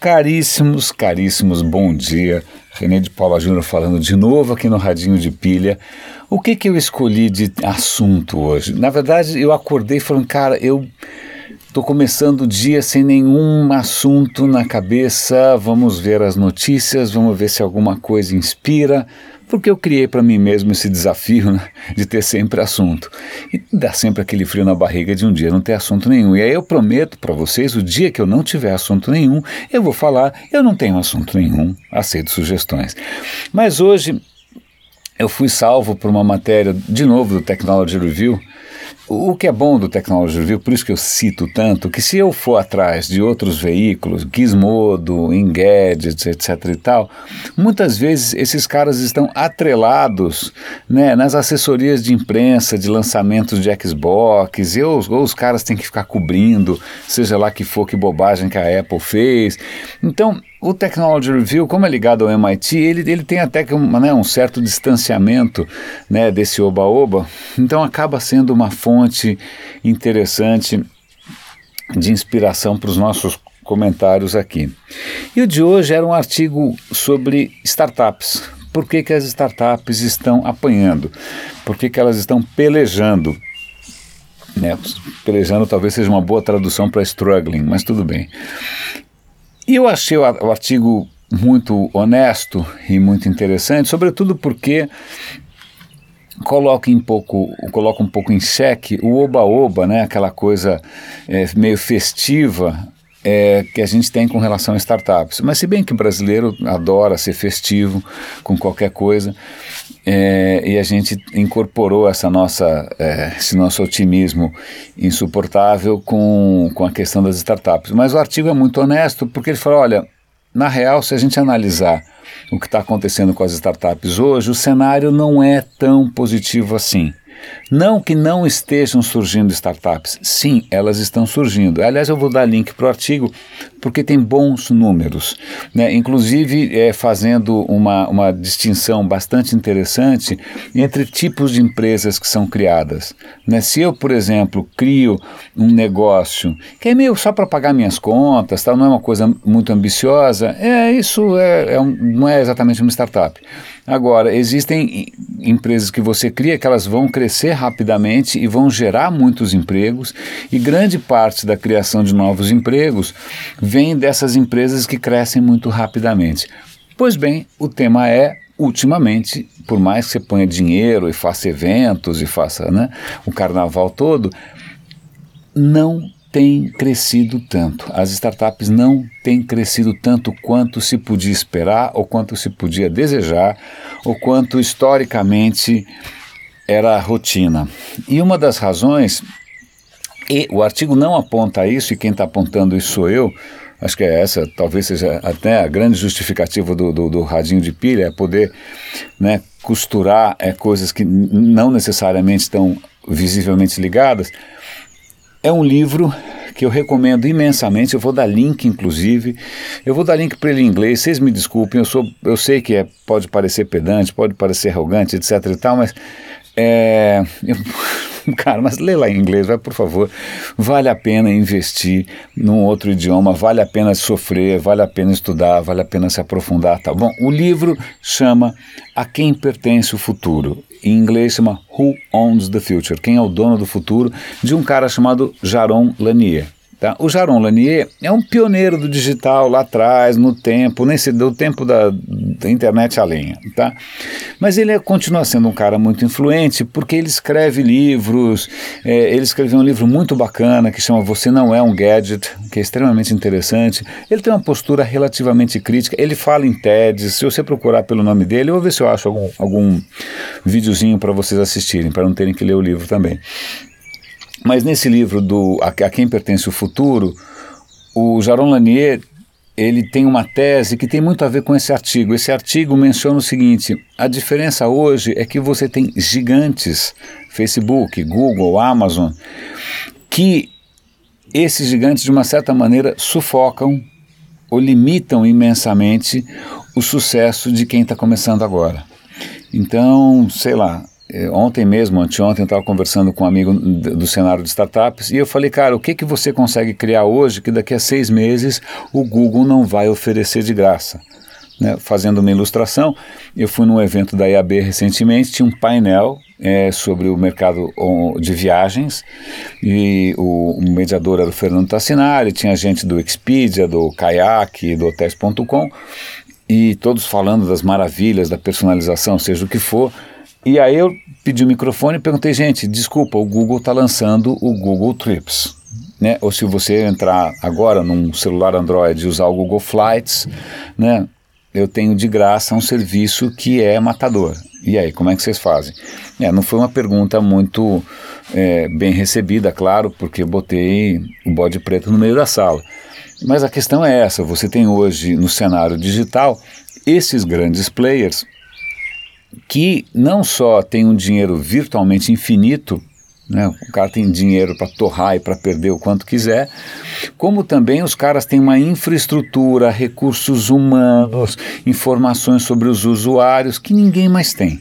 Caríssimos, caríssimos, bom dia. René de Paula Júnior falando de novo aqui no Radinho de Pilha. O que que eu escolhi de assunto hoje? Na verdade, eu acordei falando, cara, eu Estou começando o dia sem nenhum assunto na cabeça. Vamos ver as notícias, vamos ver se alguma coisa inspira, porque eu criei para mim mesmo esse desafio né, de ter sempre assunto. E dá sempre aquele frio na barriga de um dia não ter assunto nenhum. E aí eu prometo para vocês: o dia que eu não tiver assunto nenhum, eu vou falar, eu não tenho assunto nenhum, aceito sugestões. Mas hoje eu fui salvo por uma matéria, de novo, do Technology Review o que é bom do Technology Review, por isso que eu cito tanto, que se eu for atrás de outros veículos, Gizmodo, Engadgets, etc e tal, muitas vezes esses caras estão atrelados né, nas assessorias de imprensa, de lançamentos de Xbox, e ou, ou os caras têm que ficar cobrindo, seja lá que for que bobagem que a Apple fez. Então, o Technology Review, como é ligado ao MIT, ele, ele tem até um, né, um certo distanciamento né, desse oba-oba, então acaba sendo uma fonte interessante de inspiração para os nossos comentários aqui. E o de hoje era um artigo sobre startups. Por que, que as startups estão apanhando? Por que, que elas estão pelejando? Né, pelejando talvez seja uma boa tradução para struggling, mas tudo bem. Eu achei o, artigo muito honesto e muito interessante, sobretudo porque coloca, em pouco, coloca um pouco em xeque o oba-oba, né, aquela coisa é, meio festiva é, que a gente tem com relação a startups. Mas se bem que o brasileiro adora ser festivo com qualquer coisa, é, e a gente incorporou essa nossa, é, esse nosso otimismo insuportável com, com a questão das startups. Mas o artigo é muito honesto porque ele fala, olha, na real, se a gente analisar o que está acontecendo com as startups hoje, o cenário não é tão positivo assim. Não que não estejam surgindo startups, sim, elas estão surgindo. Aliás, eu vou dar link para o artigo porque tem bons números, né? inclusive é, fazendo uma, uma distinção bastante interessante entre tipos de empresas que são criadas. Né? Se eu, por exemplo, crio um negócio que é meio só para pagar minhas contas, tal, não é uma coisa muito ambiciosa, é isso é, é um, não é exatamente uma startup. Agora, existem empresas que você cria que elas vão crescer rapidamente e vão gerar muitos empregos, e grande parte da criação de novos empregos vem dessas empresas que crescem muito rapidamente. Pois bem, o tema é ultimamente, por mais que você ponha dinheiro e faça eventos e faça né, o carnaval todo, não tem crescido tanto. As startups não têm crescido tanto quanto se podia esperar, ou quanto se podia desejar, ou quanto historicamente era a rotina. E uma das razões, e o artigo não aponta isso, e quem está apontando isso sou eu, acho que é essa, talvez seja até a grande justificativa do, do, do radinho de pilha, é poder né, costurar é, coisas que não necessariamente estão visivelmente ligadas, é um livro que eu recomendo imensamente. Eu vou dar link, inclusive. Eu vou dar link para ele em inglês. Vocês me desculpem, eu, sou, eu sei que é, pode parecer pedante, pode parecer arrogante, etc. e tal, mas é, eu, cara, mas lê lá em inglês, vai por favor. Vale a pena investir num outro idioma, vale a pena sofrer, vale a pena estudar, vale a pena se aprofundar, tá bom? O livro chama A Quem Pertence o Futuro. Em inglês chama Who Owns the Future? Quem é o dono do futuro? De um cara chamado Jaron Lanier. Tá? O Jaron Lanier é um pioneiro do digital lá atrás, no tempo, nesse do tempo da, da internet a lenha. Tá? Mas ele é, continua sendo um cara muito influente porque ele escreve livros. É, ele escreveu um livro muito bacana que chama Você Não É um Gadget, que é extremamente interessante. Ele tem uma postura relativamente crítica. Ele fala em TEDs. Se você procurar pelo nome dele, eu vou ver se eu acho algum, algum videozinho para vocês assistirem, para não terem que ler o livro também. Mas nesse livro do A, Quem Pertence o Futuro, o Jaron Lanier ele tem uma tese que tem muito a ver com esse artigo. Esse artigo menciona o seguinte: a diferença hoje é que você tem gigantes, Facebook, Google, Amazon, que esses gigantes, de uma certa maneira, sufocam ou limitam imensamente o sucesso de quem está começando agora. Então, sei lá, ontem mesmo, anteontem, eu estava conversando com um amigo do cenário de startups e eu falei, cara, o que, que você consegue criar hoje que daqui a seis meses o Google não vai oferecer de graça? Né, fazendo uma ilustração, eu fui num evento da IAB recentemente, tinha um painel é, sobre o mercado de viagens e o, o mediador era o Fernando Tassinari, tinha gente do Expedia, do Kayak, do Hotels.com e todos falando das maravilhas da personalização, seja o que for. E aí eu pedi o microfone e perguntei, gente, desculpa, o Google está lançando o Google Trips. Né? Ou se você entrar agora num celular Android e usar o Google Flights, né? eu tenho de graça um serviço que é matador. E aí, como é que vocês fazem? É, não foi uma pergunta muito é, bem recebida, claro, porque eu botei o bode preto no meio da sala. Mas a questão é essa: você tem hoje no cenário digital esses grandes players que não só têm um dinheiro virtualmente infinito né? O cara tem dinheiro para torrar e para perder o quanto quiser, como também os caras têm uma infraestrutura, recursos humanos, informações sobre os usuários que ninguém mais tem.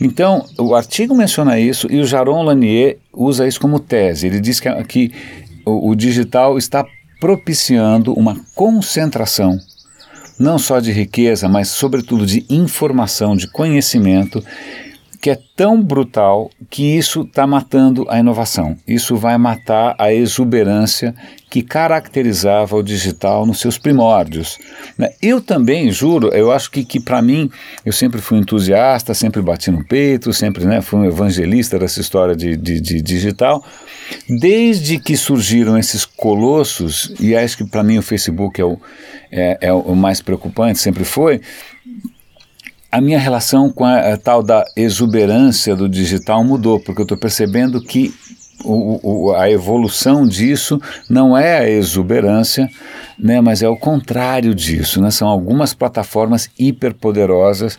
Então, o artigo menciona isso e o Jaron Lanier usa isso como tese. Ele diz que, que o, o digital está propiciando uma concentração não só de riqueza, mas sobretudo de informação, de conhecimento que é tão brutal que isso está matando a inovação. Isso vai matar a exuberância que caracterizava o digital nos seus primórdios. Né? Eu também, juro, eu acho que, que para mim, eu sempre fui entusiasta, sempre bati no peito, sempre né, fui um evangelista dessa história de, de, de digital. Desde que surgiram esses colossos, e acho que para mim o Facebook é o, é, é o mais preocupante, sempre foi, a minha relação com a, a, tal da exuberância do digital mudou, porque eu estou percebendo que o, o, a evolução disso não é a exuberância, né, mas é o contrário disso. Né? São algumas plataformas hiperpoderosas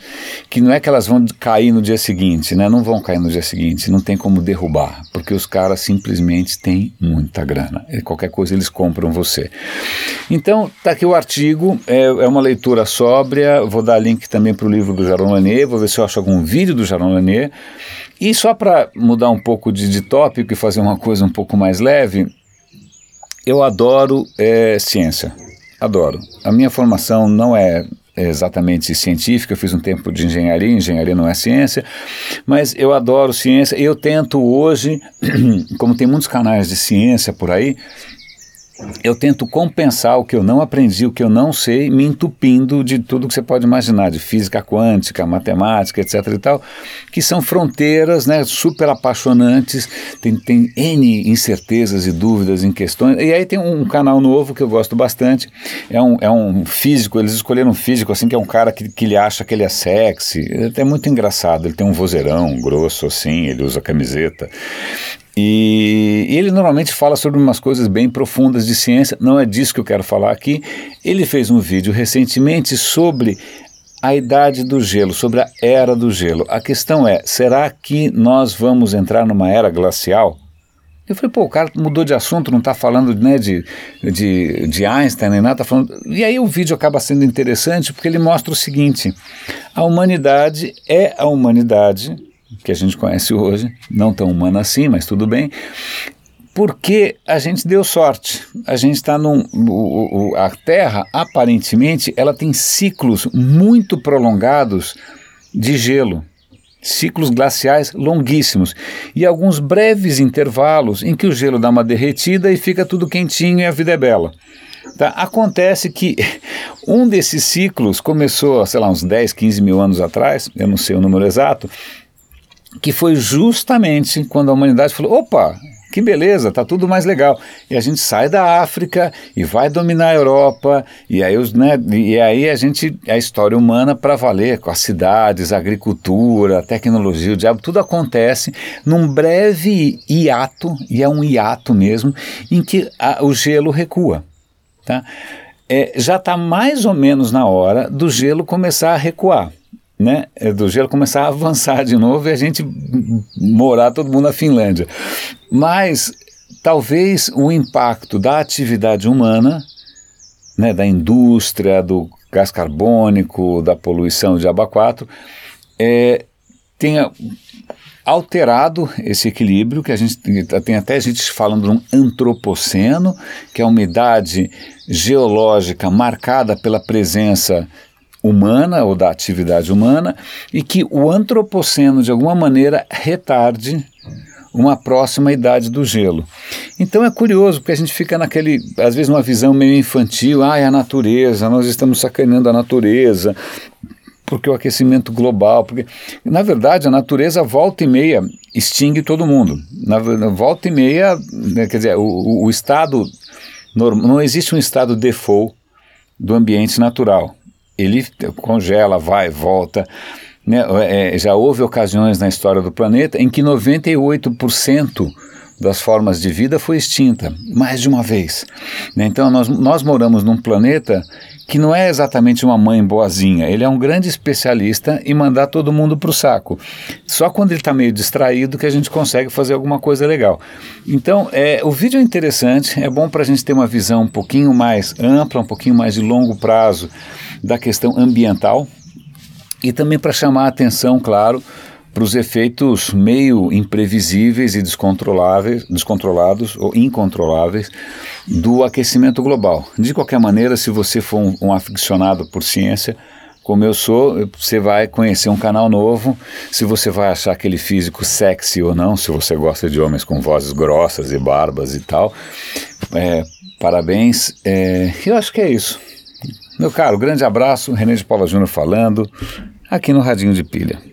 que não é que elas vão cair no dia seguinte, né? não vão cair no dia seguinte, não tem como derrubar, porque os caras simplesmente têm muita grana. E qualquer coisa eles compram você. Então, tá aqui o artigo, é, é uma leitura sóbria, vou dar link também para o livro do Jaron Lanier, vou ver se eu acho algum vídeo do Jaron Lanier. E só para mudar um pouco de, de tópico e fazer uma coisa um pouco mais leve, eu adoro é, ciência. Adoro. A minha formação não é exatamente científica, eu fiz um tempo de engenharia, engenharia não é ciência, mas eu adoro ciência. Eu tento hoje, como tem muitos canais de ciência por aí, eu tento compensar o que eu não aprendi, o que eu não sei, me entupindo de tudo que você pode imaginar, de física quântica, matemática, etc e tal, que são fronteiras né, super apaixonantes, tem, tem N incertezas e dúvidas em questões. E aí tem um canal novo que eu gosto bastante, é um, é um físico, eles escolheram um físico assim, que é um cara que, que ele acha que ele é sexy, é muito engraçado, ele tem um vozeirão grosso assim, ele usa camiseta. E, e, ele normalmente fala sobre umas coisas bem profundas de ciência, não é disso que eu quero falar aqui. Ele fez um vídeo recentemente sobre a idade do gelo, sobre a era do gelo. A questão é: será que nós vamos entrar numa era glacial? Eu falei, pô, o cara mudou de assunto, não está falando né, de, de, de Einstein nem nada, tá falando. E aí o vídeo acaba sendo interessante porque ele mostra o seguinte: a humanidade é a humanidade que a gente conhece hoje, não tão humana assim, mas tudo bem, porque a gente deu sorte. A gente está num. O, o, a Terra, aparentemente, ela tem ciclos muito prolongados de gelo. Ciclos glaciais longuíssimos e alguns breves intervalos em que o gelo dá uma derretida e fica tudo quentinho e a vida é bela. Tá? Acontece que um desses ciclos começou, sei lá, uns 10, 15 mil anos atrás, eu não sei o número exato, que foi justamente quando a humanidade falou: opa, que beleza, tá tudo mais legal. E a gente sai da África e vai dominar a Europa, e aí, os, né, e aí a gente, a história humana para valer, com as cidades, a agricultura, a tecnologia, o diabo, tudo acontece num breve hiato, e é um hiato mesmo, em que a, o gelo recua. Tá? É, já está mais ou menos na hora do gelo começar a recuar né, é do gelo começar a avançar de novo e a gente morar todo mundo na Finlândia. Mas talvez o impacto da atividade humana, né, da indústria, do gás carbônico, da poluição de aba 4, é, tenha alterado esse equilíbrio, que a gente tem até gente falando de um antropoceno, que é uma idade geológica marcada pela presença humana ou da atividade humana e que o antropoceno de alguma maneira retarde uma próxima idade do gelo. Então é curioso, porque a gente fica naquele, às vezes, uma visão meio infantil, ah, é a natureza, nós estamos sacaneando a natureza, porque o aquecimento global, porque na verdade a natureza volta e meia extingue todo mundo. Na volta e meia, né, quer dizer, o, o estado não existe um estado default do ambiente natural. Ele congela, vai, volta. Né, é, já houve ocasiões na história do planeta em que 98% das formas de vida foi extinta, mais de uma vez. Né? Então, nós, nós moramos num planeta que não é exatamente uma mãe boazinha, ele é um grande especialista em mandar todo mundo para o saco. Só quando ele está meio distraído que a gente consegue fazer alguma coisa legal. Então, é, o vídeo é interessante, é bom para a gente ter uma visão um pouquinho mais ampla, um pouquinho mais de longo prazo da questão ambiental e também para chamar a atenção, claro, para os efeitos meio imprevisíveis e descontroláveis, descontrolados ou incontroláveis do aquecimento global. De qualquer maneira, se você for um, um aficionado por ciência, como eu sou, você vai conhecer um canal novo. Se você vai achar aquele físico sexy ou não, se você gosta de homens com vozes grossas e barbas e tal, é, parabéns. É, eu acho que é isso. Meu caro, grande abraço. René de Paula Júnior falando aqui no Radinho de Pilha.